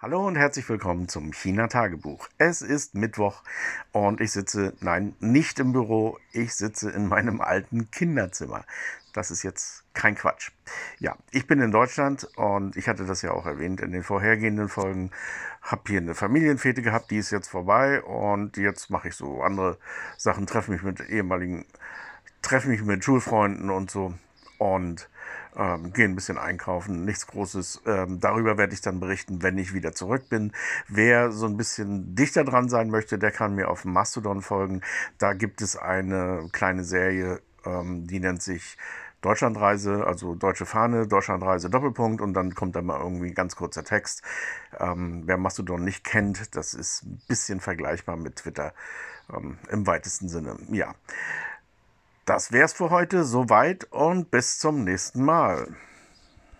Hallo und herzlich willkommen zum China-Tagebuch. Es ist Mittwoch und ich sitze, nein, nicht im Büro, ich sitze in meinem alten Kinderzimmer. Das ist jetzt kein Quatsch. Ja, ich bin in Deutschland und ich hatte das ja auch erwähnt in den vorhergehenden Folgen. Hab hier eine Familienfete gehabt, die ist jetzt vorbei und jetzt mache ich so andere Sachen, treffe mich mit ehemaligen, treffe mich mit Schulfreunden und so und ähm, gehe ein bisschen einkaufen, nichts Großes. Ähm, darüber werde ich dann berichten, wenn ich wieder zurück bin. Wer so ein bisschen dichter dran sein möchte, der kann mir auf Mastodon folgen. Da gibt es eine kleine Serie, ähm, die nennt sich Deutschlandreise, also deutsche Fahne, Deutschlandreise Doppelpunkt und dann kommt da mal irgendwie ein ganz kurzer Text. Ähm, wer Mastodon nicht kennt, das ist ein bisschen vergleichbar mit Twitter ähm, im weitesten Sinne. Ja. Das wär's für heute, soweit und bis zum nächsten Mal.